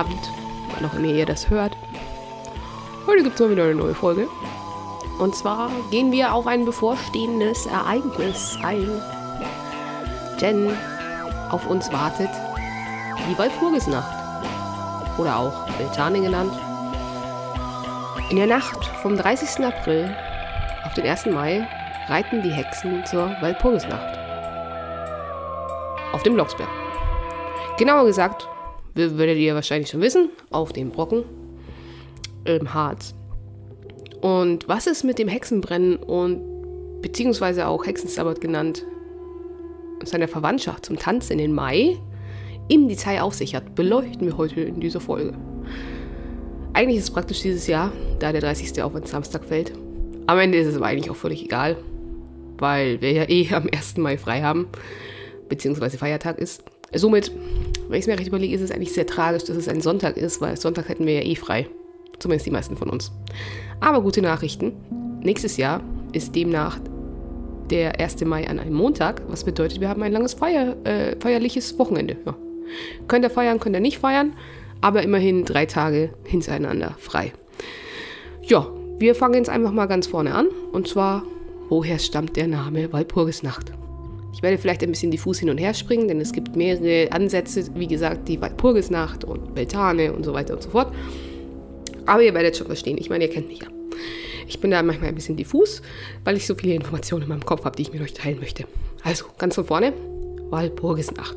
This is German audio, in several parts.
Abend, wann auch immer ihr das hört. Heute gibt es mal wieder eine neue Folge. Und zwar gehen wir auf ein bevorstehendes Ereignis ein. Denn auf uns wartet die Walpurgisnacht. Oder auch Beltane genannt. In der Nacht vom 30. April auf den 1. Mai reiten die Hexen zur Walpurgisnacht. Auf dem Blocksberg. Genauer gesagt, werdet ihr wahrscheinlich schon wissen, auf dem Brocken im Harz. Und was es mit dem Hexenbrennen und beziehungsweise auch Hexensabbat genannt seiner Verwandtschaft zum Tanz in den Mai im Detail auf sich hat, beleuchten wir heute in dieser Folge. Eigentlich ist es praktisch dieses Jahr, da der 30. auf einen Samstag fällt. Am Ende ist es aber eigentlich auch völlig egal, weil wir ja eh am 1. Mai frei haben, beziehungsweise Feiertag ist. Somit, wenn ich es mir recht überlege, ist es eigentlich sehr tragisch, dass es ein Sonntag ist, weil Sonntag hätten wir ja eh frei. Zumindest die meisten von uns. Aber gute Nachrichten. Nächstes Jahr ist demnach der 1. Mai an einem Montag, was bedeutet, wir haben ein langes Feier, äh, feierliches Wochenende. Ja. Könnt ihr feiern, könnt ihr nicht feiern, aber immerhin drei Tage hintereinander frei. Ja, wir fangen jetzt einfach mal ganz vorne an. Und zwar, woher stammt der Name Walpurgisnacht? Ich werde vielleicht ein bisschen diffus hin und her springen, denn es gibt mehrere Ansätze, wie gesagt, die Walpurgisnacht und Beltane und so weiter und so fort. Aber ihr werdet schon verstehen, ich meine, ihr kennt mich ja. Ich bin da manchmal ein bisschen diffus, weil ich so viele Informationen in meinem Kopf habe, die ich mit euch teilen möchte. Also, ganz von vorne, Walpurgisnacht.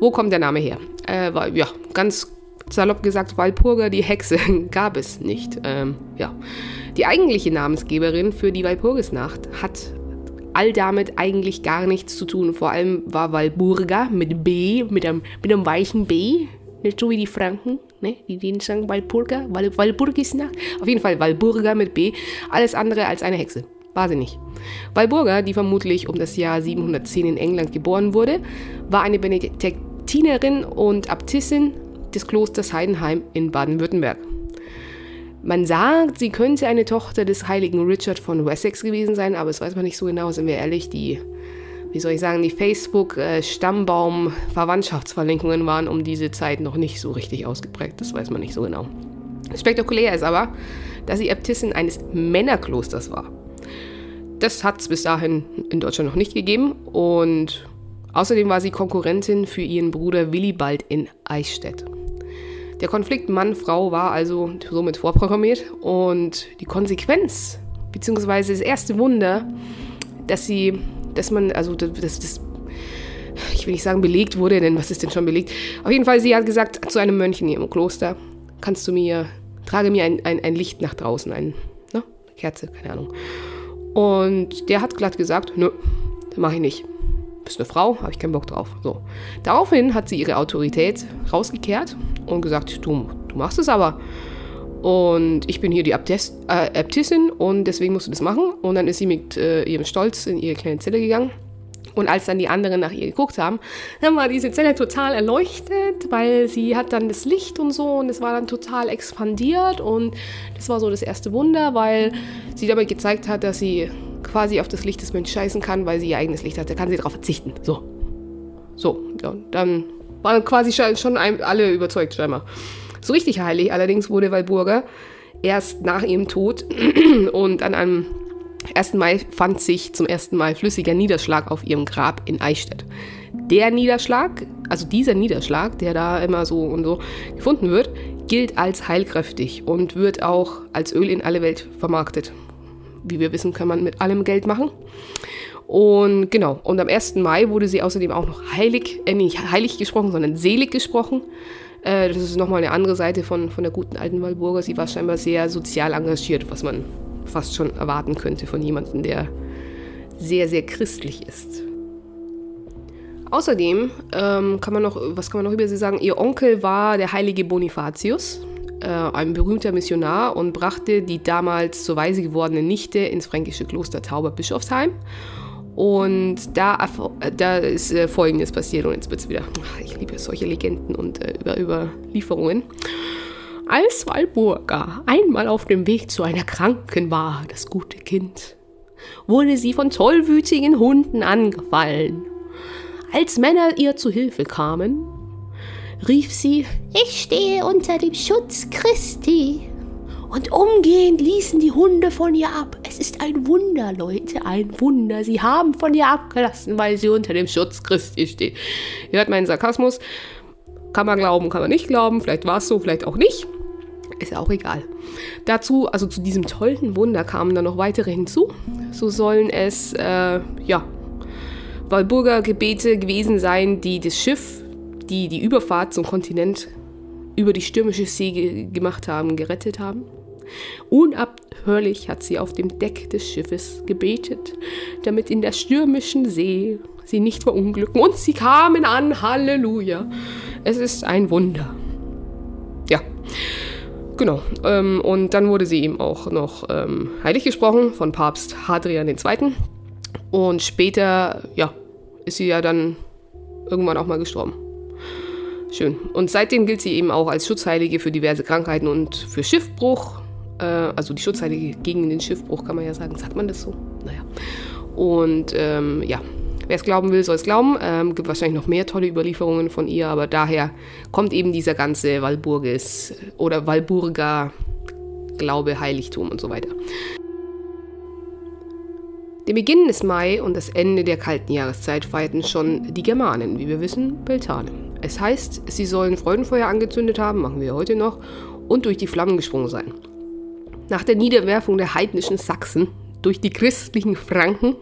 Wo kommt der Name her? Äh, ja, ganz salopp gesagt, Walpurga, die Hexe, gab es nicht. Ähm, ja. Die eigentliche Namensgeberin für die Walpurgisnacht hat all damit eigentlich gar nichts zu tun. Vor allem war Walburga mit B, mit einem, mit einem weichen B, nicht so wie die Franken, ne? die denen sagen Walpurga, Wal Walpurgisnacht. Auf jeden Fall Walburga mit B, alles andere als eine Hexe. War sie nicht. Walburga, die vermutlich um das Jahr 710 in England geboren wurde, war eine Benediktinerin und Abtissin des Klosters Heidenheim in Baden-Württemberg. Man sagt, sie könnte eine Tochter des heiligen Richard von Wessex gewesen sein, aber das weiß man nicht so genau, sind wir ehrlich. Die, wie soll ich sagen, die Facebook-Stammbaum-Verwandtschaftsverlinkungen waren um diese Zeit noch nicht so richtig ausgeprägt. Das weiß man nicht so genau. Spektakulär ist aber, dass sie Äbtissin eines Männerklosters war. Das hat es bis dahin in Deutschland noch nicht gegeben und außerdem war sie Konkurrentin für ihren Bruder Willibald in Eichstätt. Der Konflikt Mann-Frau war also somit vorprogrammiert und die Konsequenz, beziehungsweise das erste Wunder, dass sie, dass man, also das, das ich will nicht sagen belegt wurde, denn was ist denn schon belegt? Auf jeden Fall, sie hat gesagt zu einem Mönch in ihrem Kloster, kannst du mir, trage mir ein, ein, ein Licht nach draußen, ein, ne, eine Kerze, keine Ahnung. Und der hat glatt gesagt, nö, das mache ich nicht bist eine Frau, habe ich keinen Bock drauf. So. Daraufhin hat sie ihre Autorität rausgekehrt und gesagt, du, du machst es aber. Und ich bin hier die Abdes, äh, Äbtissin und deswegen musst du das machen. Und dann ist sie mit äh, ihrem Stolz in ihre kleine Zelle gegangen. Und als dann die anderen nach ihr geguckt haben, dann war diese Zelle total erleuchtet, weil sie hat dann das Licht und so und es war dann total expandiert und das war so das erste Wunder, weil sie damit gezeigt hat, dass sie quasi auf das Licht des Mönchs scheißen kann, weil sie ihr eigenes Licht hat. Da kann sie darauf verzichten. So. So, ja, dann waren quasi schon alle überzeugt, scheinbar. So richtig heilig allerdings wurde Walburga erst nach ihrem Tod und an einem 1. Mai fand sich zum ersten Mal flüssiger Niederschlag auf ihrem Grab in Eichstätt. Der Niederschlag, also dieser Niederschlag, der da immer so und so gefunden wird, gilt als heilkräftig und wird auch als Öl in alle Welt vermarktet wie wir wissen, kann man mit allem Geld machen. Und genau, und am 1. Mai wurde sie außerdem auch noch heilig, äh, nicht heilig gesprochen, sondern selig gesprochen. Äh, das ist nochmal eine andere Seite von, von der guten alten Walburger. Sie war scheinbar sehr sozial engagiert, was man fast schon erwarten könnte von jemandem, der sehr, sehr christlich ist. Außerdem ähm, kann man noch, was kann man noch über sie sagen? Ihr Onkel war der heilige Bonifatius äh, ein berühmter Missionar und brachte die damals zur Weise gewordene Nichte ins fränkische Kloster Tauberbischofsheim. Und da, äh, da ist äh, Folgendes passiert und jetzt wird es wieder, ich liebe solche Legenden und äh, über Überlieferungen. Als Walburga einmal auf dem Weg zu einer Kranken war, das gute Kind, wurde sie von tollwütigen Hunden angefallen. Als Männer ihr zu Hilfe kamen, rief sie, ich stehe unter dem Schutz Christi. Und umgehend ließen die Hunde von ihr ab. Es ist ein Wunder, Leute, ein Wunder. Sie haben von ihr abgelassen, weil sie unter dem Schutz Christi steht. Ihr hört meinen Sarkasmus. Kann man glauben, kann man nicht glauben. Vielleicht war es so, vielleicht auch nicht. Ist ja auch egal. Dazu, also zu diesem tollen Wunder kamen dann noch weitere hinzu. So sollen es, äh, ja, Walburger Gebete gewesen sein, die das Schiff, die die Überfahrt zum Kontinent über die stürmische See ge gemacht haben, gerettet haben. Unabhörlich hat sie auf dem Deck des Schiffes gebetet, damit in der stürmischen See sie nicht verunglücken. Und sie kamen an, Halleluja. Es ist ein Wunder. Ja, genau. Ähm, und dann wurde sie eben auch noch ähm, heilig gesprochen von Papst Hadrian II. Und später, ja, ist sie ja dann irgendwann auch mal gestorben. Schön. Und seitdem gilt sie eben auch als Schutzheilige für diverse Krankheiten und für Schiffbruch. Äh, also die Schutzheilige gegen den Schiffbruch, kann man ja sagen. Sagt man das so? Naja. Und ähm, ja, wer es glauben will, soll es glauben. Ähm, gibt wahrscheinlich noch mehr tolle Überlieferungen von ihr, aber daher kommt eben dieser ganze Walburgis oder Walburger Glaube, Heiligtum und so weiter. Den Beginn des Mai und das Ende der kalten Jahreszeit feierten schon die Germanen, wie wir wissen, Beltane. Es heißt, sie sollen Freudenfeuer angezündet haben, machen wir heute noch, und durch die Flammen gesprungen sein. Nach der Niederwerfung der heidnischen Sachsen durch die christlichen Franken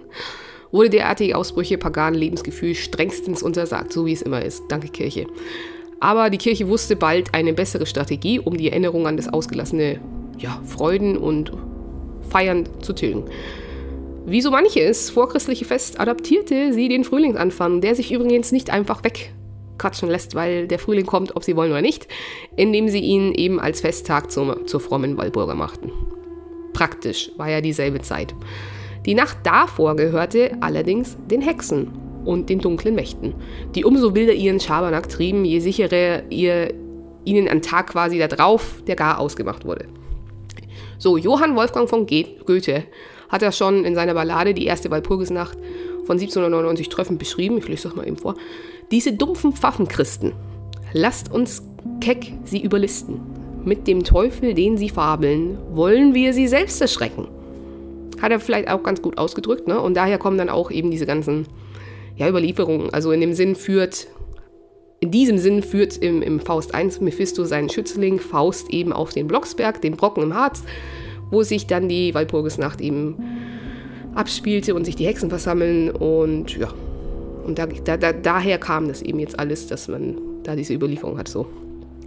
wurde derartige Ausbrüche paganen Lebensgefühl strengstens untersagt, so wie es immer ist. Danke Kirche. Aber die Kirche wusste bald eine bessere Strategie, um die Erinnerung an das ausgelassene ja, Freuden und Feiern zu tilgen. Wie so manches vorchristliche Fest adaptierte sie den Frühlingsanfang, der sich übrigens nicht einfach wegquatschen lässt, weil der Frühling kommt, ob sie wollen oder nicht, indem sie ihn eben als Festtag zum, zur frommen Walburger machten. Praktisch war ja dieselbe Zeit. Die Nacht davor gehörte allerdings den Hexen und den dunklen Mächten, die umso wilder ihren Schabernack trieben, je sicherer ihr, ihnen ein Tag quasi darauf der gar ausgemacht wurde. So, Johann Wolfgang von Goethe hat er schon in seiner Ballade Die erste Walpurgisnacht von 1799 treffend beschrieben. Ich lese das mal eben vor. Diese dumpfen Pfaffenchristen, lasst uns keck sie überlisten. Mit dem Teufel, den sie fabeln, wollen wir sie selbst erschrecken. Hat er vielleicht auch ganz gut ausgedrückt, ne? Und daher kommen dann auch eben diese ganzen ja, Überlieferungen. Also in dem Sinn führt, in diesem Sinn führt im, im Faust 1 Mephisto seinen Schützling Faust eben auf den Blocksberg, den Brocken im Harz, wo sich dann die Walpurgisnacht eben abspielte und sich die Hexen versammeln und ja. Und da, da, da, daher kam das eben jetzt alles, dass man da diese Überlieferung hat so.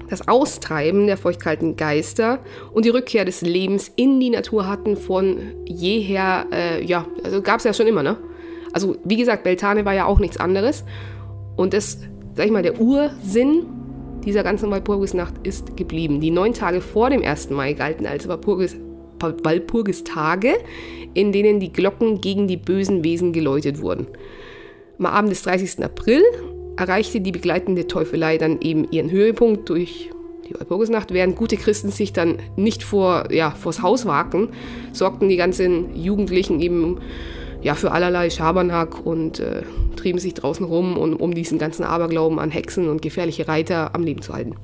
Das Austreiben der feuchtkalten Geister und die Rückkehr des Lebens in die Natur hatten von jeher, äh, ja, also gab es ja schon immer, ne? Also wie gesagt, Beltane war ja auch nichts anderes. Und das, sag ich mal, der Ursinn dieser ganzen Walpurgisnacht ist geblieben. Die neun Tage vor dem 1. Mai galten als Walpurgis, Walpurgistage, in denen die Glocken gegen die bösen Wesen geläutet wurden. Am Abend des 30. April erreichte die begleitende Teufelei dann eben ihren Höhepunkt durch die Walpurgisnacht. Während gute Christen sich dann nicht vor, ja, vors Haus wagten, sorgten die ganzen Jugendlichen eben ja, für allerlei Schabernack und äh, trieben sich draußen rum, um, um diesen ganzen Aberglauben an Hexen und gefährliche Reiter am Leben zu halten.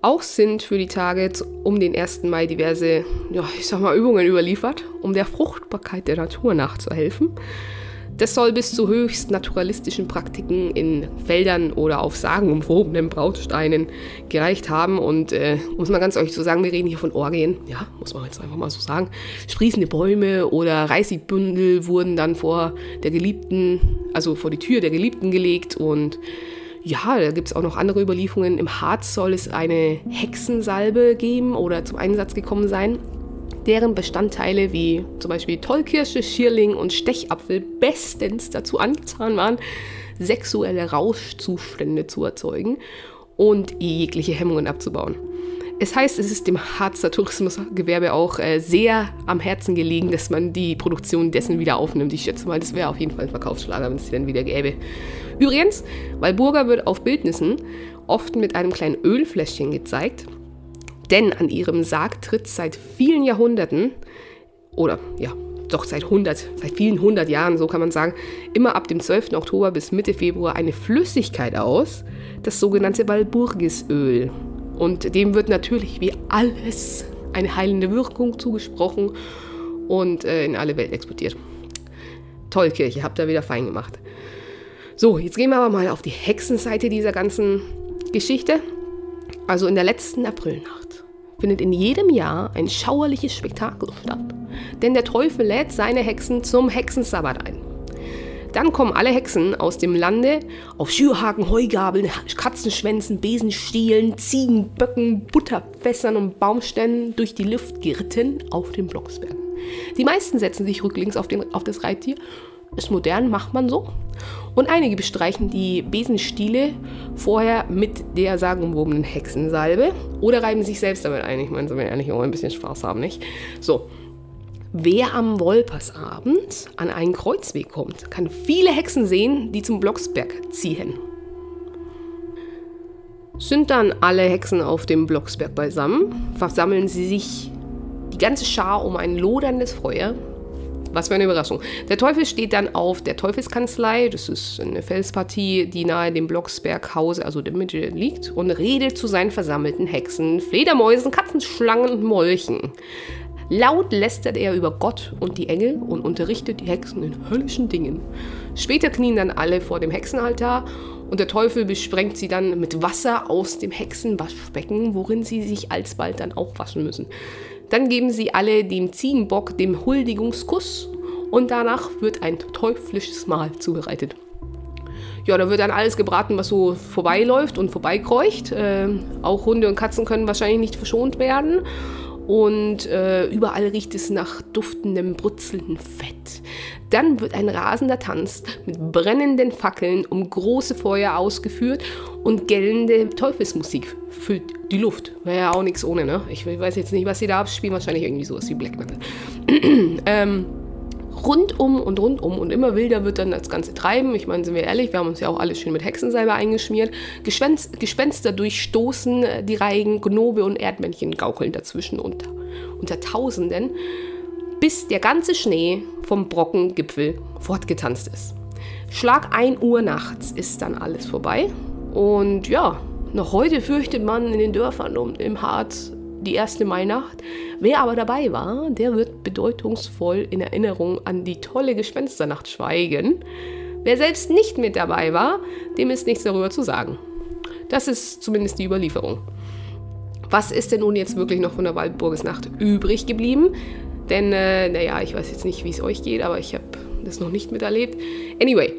Auch sind für die Tage um den 1. Mai diverse, ja, ich sag mal, Übungen überliefert, um der Fruchtbarkeit der Natur nachzuhelfen. Das soll bis zu höchst naturalistischen Praktiken in Feldern oder auf sagenumwobenen Brautsteinen gereicht haben. Und äh, muss man ganz ehrlich so sagen, wir reden hier von Orgien, ja, muss man jetzt einfach mal so sagen. Sprießende Bäume oder Reisigbündel wurden dann vor der Geliebten, also vor die Tür der Geliebten gelegt und ja, da gibt es auch noch andere Überlieferungen. Im Harz soll es eine Hexensalbe geben oder zum Einsatz gekommen sein, deren Bestandteile wie zum Beispiel Tollkirsche, Schierling und Stechapfel bestens dazu angetan waren, sexuelle Rauschzustände zu erzeugen und jegliche Hemmungen abzubauen. Es heißt, es ist dem Harzer Tourismusgewerbe auch äh, sehr am Herzen gelegen, dass man die Produktion dessen wieder aufnimmt. Ich schätze mal, das wäre auf jeden Fall ein Verkaufsschlager, wenn es den wieder gäbe. Übrigens, Walburga wird auf Bildnissen oft mit einem kleinen Ölfläschchen gezeigt, denn an ihrem Sarg tritt seit vielen Jahrhunderten oder ja, doch seit 100, seit vielen hundert Jahren, so kann man sagen, immer ab dem 12. Oktober bis Mitte Februar eine Flüssigkeit aus, das sogenannte Walburgisöl. Und dem wird natürlich wie alles eine heilende Wirkung zugesprochen und äh, in alle Welt exportiert. Toll, Kirche, habt ihr wieder fein gemacht. So, jetzt gehen wir aber mal auf die Hexenseite dieser ganzen Geschichte. Also in der letzten Aprilnacht findet in jedem Jahr ein schauerliches Spektakel statt. Denn der Teufel lädt seine Hexen zum Hexensabbat ein. Dann kommen alle Hexen aus dem Lande auf Schürhaken, Heugabeln, Katzenschwänzen, Besenstielen, Ziegenböcken, Butterfässern und Baumständen durch die Luft geritten auf den Blocksberg. Die meisten setzen sich rücklings auf, den, auf das Reittier. Ist modern, macht man so. Und einige bestreichen die Besenstiele vorher mit der sagenumwobenen Hexensalbe oder reiben sich selbst damit ein. Ich meine, so wir ehrlich auch ein bisschen Spaß haben, nicht? So, Wer am Wolpersabend an einen Kreuzweg kommt, kann viele Hexen sehen, die zum Blocksberg ziehen. Sind dann alle Hexen auf dem Blocksberg beisammen, versammeln sie sich die ganze Schar um ein loderndes Feuer. Was für eine Überraschung. Der Teufel steht dann auf der Teufelskanzlei, das ist eine Felspartie, die nahe dem Blocksberghause, also der Mitte, liegt, und redet zu seinen versammelten Hexen, Fledermäusen, Katzen, Schlangen und Molchen. Laut lästert er über Gott und die Engel und unterrichtet die Hexen in höllischen Dingen. Später knien dann alle vor dem Hexenaltar und der Teufel besprengt sie dann mit Wasser aus dem Hexenwaschbecken, worin sie sich alsbald dann auch waschen müssen. Dann geben sie alle dem Ziegenbock dem Huldigungskuss und danach wird ein teuflisches Mahl zubereitet. Ja, da wird dann alles gebraten, was so vorbeiläuft und vorbeikreucht. Äh, auch Hunde und Katzen können wahrscheinlich nicht verschont werden und äh, überall riecht es nach duftendem, brutzelndem Fett. Dann wird ein rasender Tanz mit brennenden Fackeln um große Feuer ausgeführt und gellende Teufelsmusik füllt die Luft. Wäre ja auch nichts ohne, ne? Ich weiß jetzt nicht, was sie da abspielen, wahrscheinlich irgendwie sowas wie Black Metal. ähm, rundum und rundum und immer wilder wird dann das ganze Treiben. Ich meine, sind wir ehrlich, wir haben uns ja auch alles schön mit Hexensalbe eingeschmiert. Gespenst, Gespenster durchstoßen äh, die Reigen, Gnobe und Erdmännchen gaukeln dazwischen unter, unter Tausenden, bis der ganze Schnee vom Brockengipfel fortgetanzt ist. Schlag 1 Uhr nachts ist dann alles vorbei. Und ja, noch heute fürchtet man in den Dörfern und im Harz die erste Mainacht. Wer aber dabei war, der wird bedeutungsvoll in Erinnerung an die tolle Gespensternacht schweigen. Wer selbst nicht mit dabei war, dem ist nichts darüber zu sagen. Das ist zumindest die Überlieferung. Was ist denn nun jetzt wirklich noch von der Waldburgesnacht übrig geblieben? Denn, äh, naja, ich weiß jetzt nicht, wie es euch geht, aber ich habe das noch nicht miterlebt. Anyway,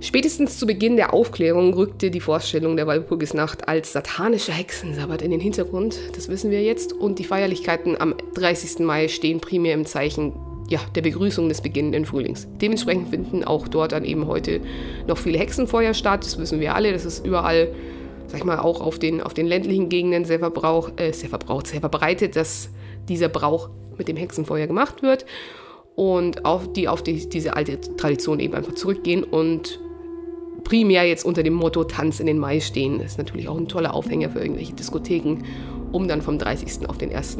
Spätestens zu Beginn der Aufklärung rückte die Vorstellung der Walpurgisnacht als satanischer Hexensabbat in den Hintergrund, das wissen wir jetzt, und die Feierlichkeiten am 30. Mai stehen primär im Zeichen ja, der Begrüßung des beginnenden Frühlings. Dementsprechend finden auch dort dann eben heute noch viele Hexenfeuer statt, das wissen wir alle, das ist überall, sag ich mal, auch auf den, auf den ländlichen Gegenden sehr, verbrauch, äh, sehr verbraucht, sehr verbreitet, dass dieser Brauch mit dem Hexenfeuer gemacht wird und auf die auf die, diese alte Tradition eben einfach zurückgehen und primär jetzt unter dem Motto Tanz in den Mai stehen. Das ist natürlich auch ein toller Aufhänger für irgendwelche Diskotheken, um dann vom 30. auf den 1.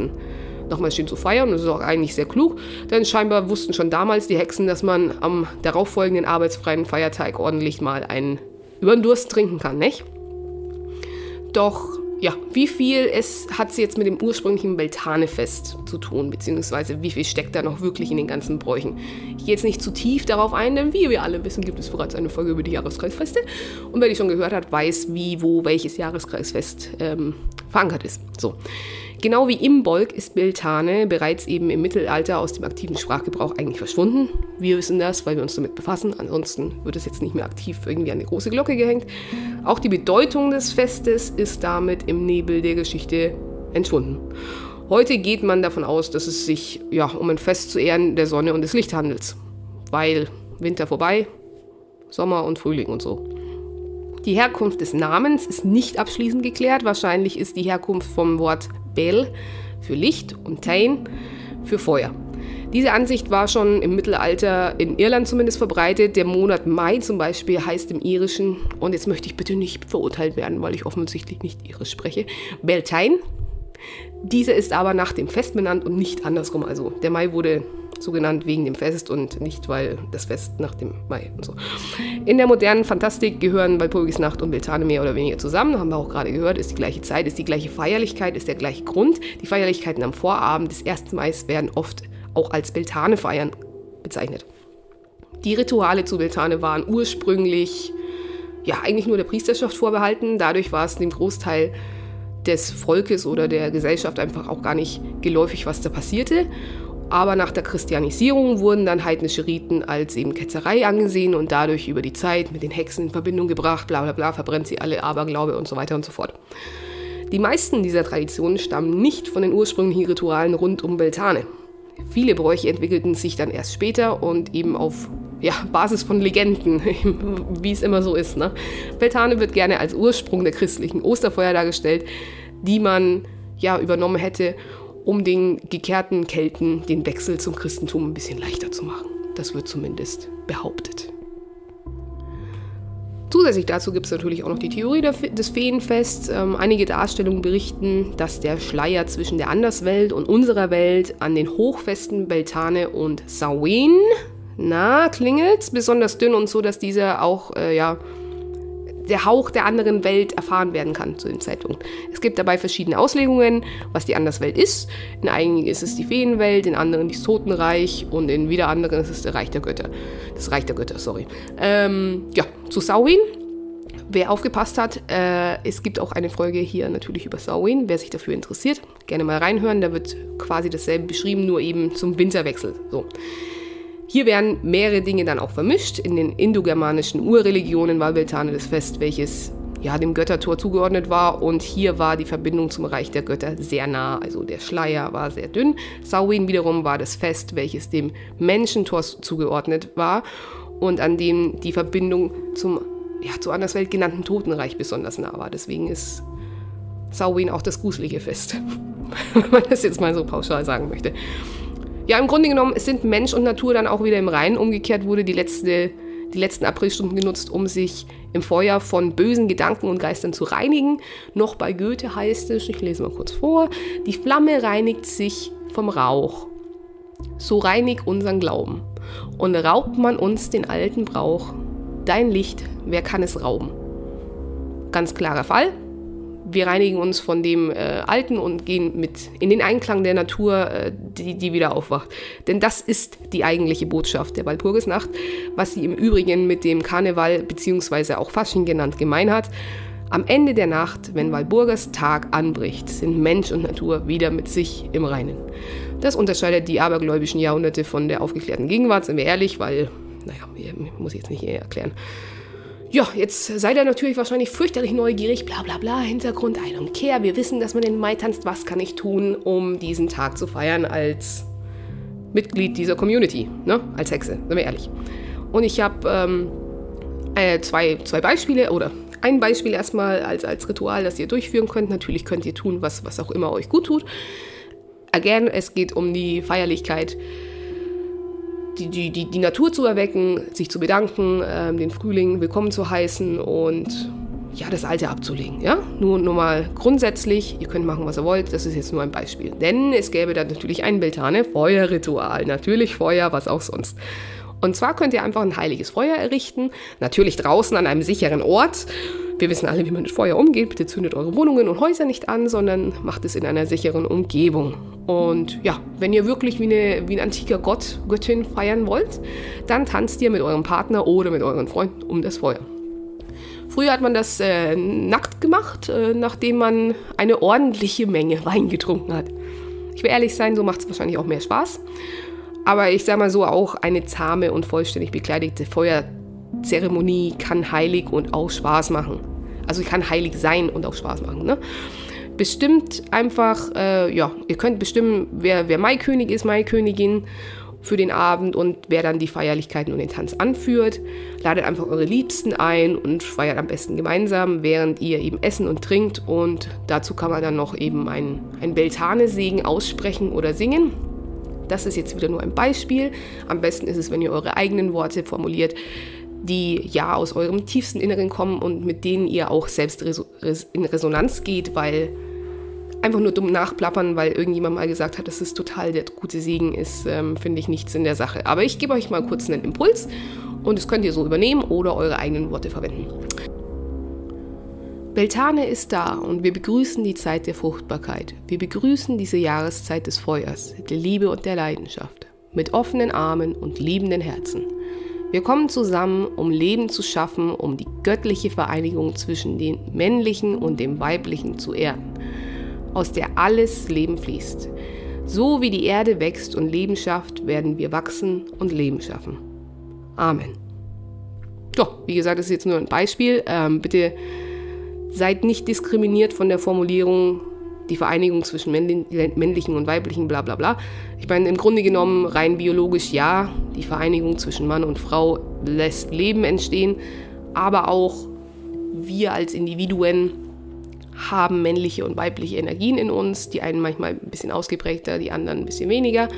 nochmal schön zu feiern. das ist auch eigentlich sehr klug, denn scheinbar wussten schon damals die Hexen, dass man am darauffolgenden arbeitsfreien Feiertag ordentlich mal einen über den Durst trinken kann, nicht? Doch ja, wie viel es hat sie jetzt mit dem ursprünglichen Beltane-Fest zu tun, beziehungsweise wie viel steckt da noch wirklich in den ganzen Bräuchen? Ich gehe jetzt nicht zu tief darauf ein, denn wie wir alle wissen, gibt es bereits eine Folge über die Jahreskreisfeste. Und wer die schon gehört hat, weiß, wie, wo, welches Jahreskreisfest ähm, verankert ist. So. Genau wie Imbolg ist Beltane bereits eben im Mittelalter aus dem aktiven Sprachgebrauch eigentlich verschwunden. Wir wissen das, weil wir uns damit befassen. Ansonsten wird es jetzt nicht mehr aktiv irgendwie an eine große Glocke gehängt. Auch die Bedeutung des Festes ist damit im Nebel der Geschichte entschwunden. Heute geht man davon aus, dass es sich ja, um ein Fest zu Ehren der Sonne und des Lichthandels. Weil Winter vorbei, Sommer und Frühling und so. Die Herkunft des Namens ist nicht abschließend geklärt. Wahrscheinlich ist die Herkunft vom Wort Bel für Licht und Tain für Feuer. Diese Ansicht war schon im Mittelalter in Irland zumindest verbreitet. Der Monat Mai zum Beispiel heißt im Irischen, und jetzt möchte ich bitte nicht verurteilt werden, weil ich offensichtlich nicht Irisch spreche, Beltane. Dieser ist aber nach dem Fest benannt und nicht andersrum. Also der Mai wurde so genannt wegen dem Fest und nicht, weil das Fest nach dem Mai und so. In der modernen Fantastik gehören Walpurgisnacht und Beltane mehr oder weniger zusammen, haben wir auch gerade gehört, ist die gleiche Zeit, ist die gleiche Feierlichkeit, ist der gleiche Grund. Die Feierlichkeiten am Vorabend des 1. Mai werden oft auch als Beltane-Feiern bezeichnet. Die Rituale zu Beltane waren ursprünglich ja eigentlich nur der Priesterschaft vorbehalten, dadurch war es dem Großteil des Volkes oder der Gesellschaft einfach auch gar nicht geläufig, was da passierte. Aber nach der Christianisierung wurden dann heidnische Riten als eben Ketzerei angesehen und dadurch über die Zeit mit den Hexen in Verbindung gebracht, bla bla bla, verbrennt sie alle Aberglaube und so weiter und so fort. Die meisten dieser Traditionen stammen nicht von den ursprünglichen Ritualen rund um Beltane. Viele Bräuche entwickelten sich dann erst später und eben auf ja, Basis von Legenden, wie es immer so ist. Ne? Beltane wird gerne als Ursprung der christlichen Osterfeuer dargestellt, die man ja übernommen hätte, um den gekehrten Kelten den Wechsel zum Christentum ein bisschen leichter zu machen. Das wird zumindest behauptet. Zusätzlich dazu gibt es natürlich auch noch die Theorie des Feenfests. Ähm, einige Darstellungen berichten, dass der Schleier zwischen der Anderswelt und unserer Welt an den Hochfesten Beltane und Samhain, na, klingelt, besonders dünn und so, dass dieser auch, äh, ja, der Hauch der anderen Welt erfahren werden kann zu dem Zeitpunkt. Es gibt dabei verschiedene Auslegungen, was die Anderswelt ist. In einigen ist es die Feenwelt, in anderen das Totenreich und in wieder anderen ist es das Reich der Götter. Das Reich der Götter, sorry. Ähm, ja, zu Samhain. Wer aufgepasst hat, äh, es gibt auch eine Folge hier natürlich über Samhain. Wer sich dafür interessiert, gerne mal reinhören. Da wird quasi dasselbe beschrieben, nur eben zum Winterwechsel. So. Hier werden mehrere Dinge dann auch vermischt. In den indogermanischen Urreligionen war Beltane das Fest, welches ja, dem Göttertor zugeordnet war. Und hier war die Verbindung zum Reich der Götter sehr nah. Also der Schleier war sehr dünn. Samhain wiederum war das Fest, welches dem Menschentor zugeordnet war und an dem die Verbindung zum ja, zur Anderswelt genannten Totenreich besonders nah war. Deswegen ist Samhain auch das gruselige Fest, wenn man das jetzt mal so pauschal sagen möchte. Ja, im Grunde genommen sind Mensch und Natur dann auch wieder im Reinen. Umgekehrt wurde die, letzte, die letzten Aprilstunden genutzt, um sich im Feuer von bösen Gedanken und Geistern zu reinigen. Noch bei Goethe heißt es, ich lese mal kurz vor, die Flamme reinigt sich vom Rauch. So reinig unseren Glauben. Und raubt man uns den alten Brauch. Dein Licht, wer kann es rauben? Ganz klarer Fall wir reinigen uns von dem äh, Alten und gehen mit in den Einklang der Natur, äh, die, die wieder aufwacht. Denn das ist die eigentliche Botschaft der Walpurgisnacht, was sie im Übrigen mit dem Karneval bzw. auch Fasching genannt gemein hat. Am Ende der Nacht, wenn Walburgas Tag anbricht, sind Mensch und Natur wieder mit sich im Reinen. Das unterscheidet die abergläubischen Jahrhunderte von der aufgeklärten Gegenwart, sind wir ehrlich, weil, naja, muss ich jetzt nicht erklären. Ja, jetzt seid ihr natürlich wahrscheinlich fürchterlich neugierig, bla bla bla, Hintergrund, I don't care. Wir wissen, dass man den Mai tanzt. Was kann ich tun, um diesen Tag zu feiern als Mitglied dieser Community, ne? als Hexe, sind wir ehrlich. Und ich habe ähm, äh, zwei, zwei Beispiele oder ein Beispiel erstmal als, als Ritual, das ihr durchführen könnt. Natürlich könnt ihr tun, was, was auch immer euch gut tut. Again, es geht um die Feierlichkeit die, die, die, die Natur zu erwecken, sich zu bedanken, äh, den Frühling willkommen zu heißen und ja, das Alte abzulegen. Ja? Nur, nur mal grundsätzlich, ihr könnt machen, was ihr wollt, das ist jetzt nur ein Beispiel. Denn es gäbe da natürlich ein Beltane Feuerritual. Natürlich Feuer, was auch sonst. Und zwar könnt ihr einfach ein heiliges Feuer errichten, natürlich draußen an einem sicheren Ort. Wir wissen alle, wie man mit Feuer umgeht. Bitte zündet eure Wohnungen und Häuser nicht an, sondern macht es in einer sicheren Umgebung. Und ja, wenn ihr wirklich wie, eine, wie ein antiker Gott, Göttin feiern wollt, dann tanzt ihr mit eurem Partner oder mit euren Freunden um das Feuer. Früher hat man das äh, nackt gemacht, äh, nachdem man eine ordentliche Menge Wein getrunken hat. Ich will ehrlich sein, so macht es wahrscheinlich auch mehr Spaß. Aber ich sage mal so, auch eine zahme und vollständig bekleidete Feuerzeremonie kann heilig und auch Spaß machen. Also kann heilig sein und auch Spaß machen. Ne? Bestimmt einfach, äh, ja, ihr könnt bestimmen, wer, wer Maikönig ist, Maikönigin für den Abend und wer dann die Feierlichkeiten und den Tanz anführt. Ladet einfach eure Liebsten ein und feiert am besten gemeinsam, während ihr eben essen und trinkt. Und dazu kann man dann noch eben ein, ein Beltane-Segen aussprechen oder singen. Das ist jetzt wieder nur ein Beispiel. Am besten ist es, wenn ihr eure eigenen Worte formuliert, die ja aus eurem tiefsten Inneren kommen und mit denen ihr auch selbst in Resonanz geht, weil einfach nur dumm nachplappern, weil irgendjemand mal gesagt hat, dass es total der gute Segen ist, ähm, finde ich nichts in der Sache. Aber ich gebe euch mal kurz einen Impuls und das könnt ihr so übernehmen oder eure eigenen Worte verwenden. Beltane ist da und wir begrüßen die Zeit der Fruchtbarkeit. Wir begrüßen diese Jahreszeit des Feuers, der Liebe und der Leidenschaft. Mit offenen Armen und liebenden Herzen. Wir kommen zusammen, um Leben zu schaffen, um die göttliche Vereinigung zwischen dem männlichen und dem weiblichen zu erden, aus der alles Leben fließt. So wie die Erde wächst und Leben schafft, werden wir wachsen und Leben schaffen. Amen. Doch, wie gesagt, das ist jetzt nur ein Beispiel. Ähm, bitte seid nicht diskriminiert von der Formulierung die Vereinigung zwischen männlichen und weiblichen, bla bla bla. Ich meine, im Grunde genommen, rein biologisch ja, die Vereinigung zwischen Mann und Frau lässt Leben entstehen, aber auch wir als Individuen haben männliche und weibliche Energien in uns, die einen manchmal ein bisschen ausgeprägter, die anderen ein bisschen weniger.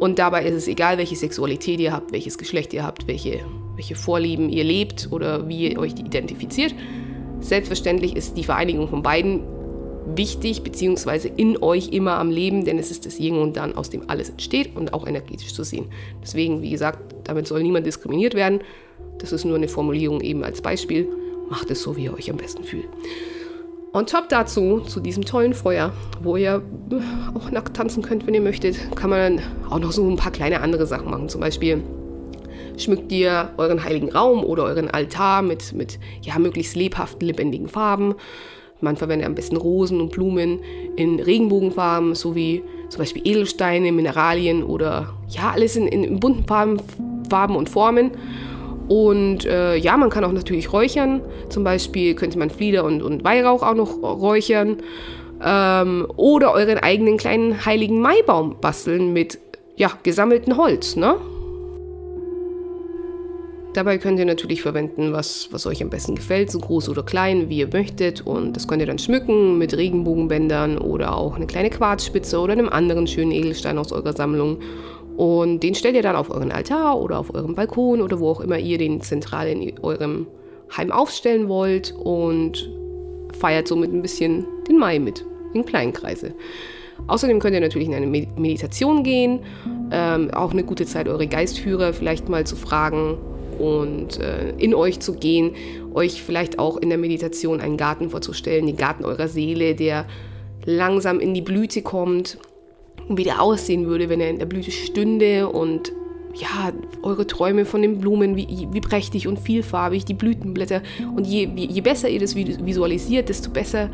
Und dabei ist es egal, welche Sexualität ihr habt, welches Geschlecht ihr habt, welche, welche Vorlieben ihr lebt oder wie ihr euch identifiziert. Selbstverständlich ist die Vereinigung von beiden wichtig, beziehungsweise in euch immer am Leben, denn es ist das Yin und Dann, aus dem alles entsteht und auch energetisch zu sehen. Deswegen, wie gesagt, damit soll niemand diskriminiert werden. Das ist nur eine Formulierung eben als Beispiel. Macht es so, wie ihr euch am besten fühlt. Und top dazu, zu diesem tollen Feuer, wo ihr auch nackt tanzen könnt, wenn ihr möchtet, kann man auch noch so ein paar kleine andere Sachen machen. Zum Beispiel schmückt ihr euren heiligen Raum oder euren Altar mit, mit ja, möglichst lebhaften, lebendigen Farben. Man verwendet am besten Rosen und Blumen in Regenbogenfarben, sowie zum Beispiel Edelsteine, Mineralien oder ja, alles in, in, bunten Farben, Farben und Formen. Und äh, ja, man kann auch natürlich räuchern. Zum Beispiel könnte man Flieder und, und Weihrauch auch noch räuchern. Ähm, oder euren eigenen kleinen heiligen Maibaum basteln mit ja, gesammeltem Holz. Ne? Dabei könnt ihr natürlich verwenden, was, was euch am besten gefällt, so groß oder klein, wie ihr möchtet. Und das könnt ihr dann schmücken mit Regenbogenbändern oder auch eine kleine Quarzspitze oder einem anderen schönen Edelstein aus eurer Sammlung. Und den stellt ihr dann auf euren Altar oder auf eurem Balkon oder wo auch immer ihr den zentral in eurem Heim aufstellen wollt und feiert somit ein bisschen den Mai mit, in kleinen Kreise. Außerdem könnt ihr natürlich in eine Meditation gehen, ähm, auch eine gute Zeit, eure Geistführer vielleicht mal zu fragen, und äh, in euch zu gehen, euch vielleicht auch in der Meditation einen Garten vorzustellen, den Garten eurer Seele, der langsam in die Blüte kommt und wie der aussehen würde, wenn er in der Blüte stünde und ja, eure Träume von den Blumen, wie, wie prächtig und vielfarbig, die Blütenblätter. Und je, je besser ihr das visualisiert, desto besser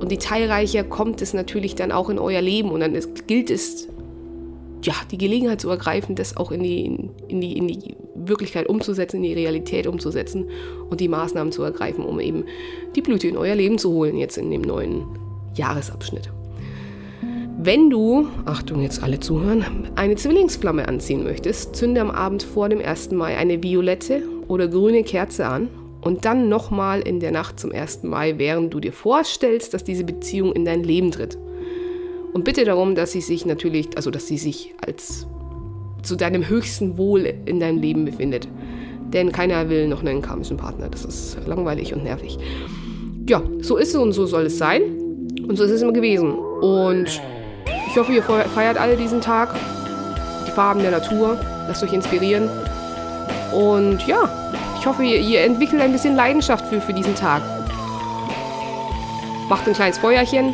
und detailreicher kommt es natürlich dann auch in euer Leben. Und dann ist, gilt es, ja, die Gelegenheit zu ergreifen, das auch in die, in die, in die Wirklichkeit umzusetzen, in die Realität umzusetzen und die Maßnahmen zu ergreifen, um eben die Blüte in euer Leben zu holen, jetzt in dem neuen Jahresabschnitt. Wenn du, Achtung jetzt alle zuhören, eine Zwillingsflamme anziehen möchtest, zünde am Abend vor dem 1. Mai eine violette oder grüne Kerze an und dann nochmal in der Nacht zum 1. Mai, während du dir vorstellst, dass diese Beziehung in dein Leben tritt. Und bitte darum, dass sie sich natürlich, also dass sie sich als zu deinem höchsten Wohl in deinem Leben befindet. Denn keiner will noch einen karmischen Partner. Das ist langweilig und nervig. Ja, so ist es und so soll es sein. Und so ist es immer gewesen. Und ich hoffe, ihr feiert alle diesen Tag. Die Farben der Natur. Lasst euch inspirieren. Und ja, ich hoffe, ihr, entwickelt ein bisschen Leidenschaft für, für diesen Tag. Macht ein kleines Feuerchen.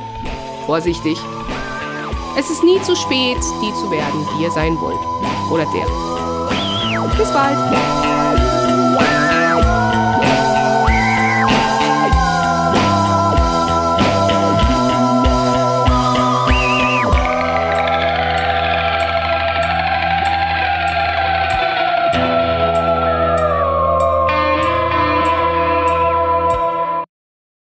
Vorsichtig. Es ist nie zu spät, die zu werden, die ihr sein wollt. Oder der. Bis bald.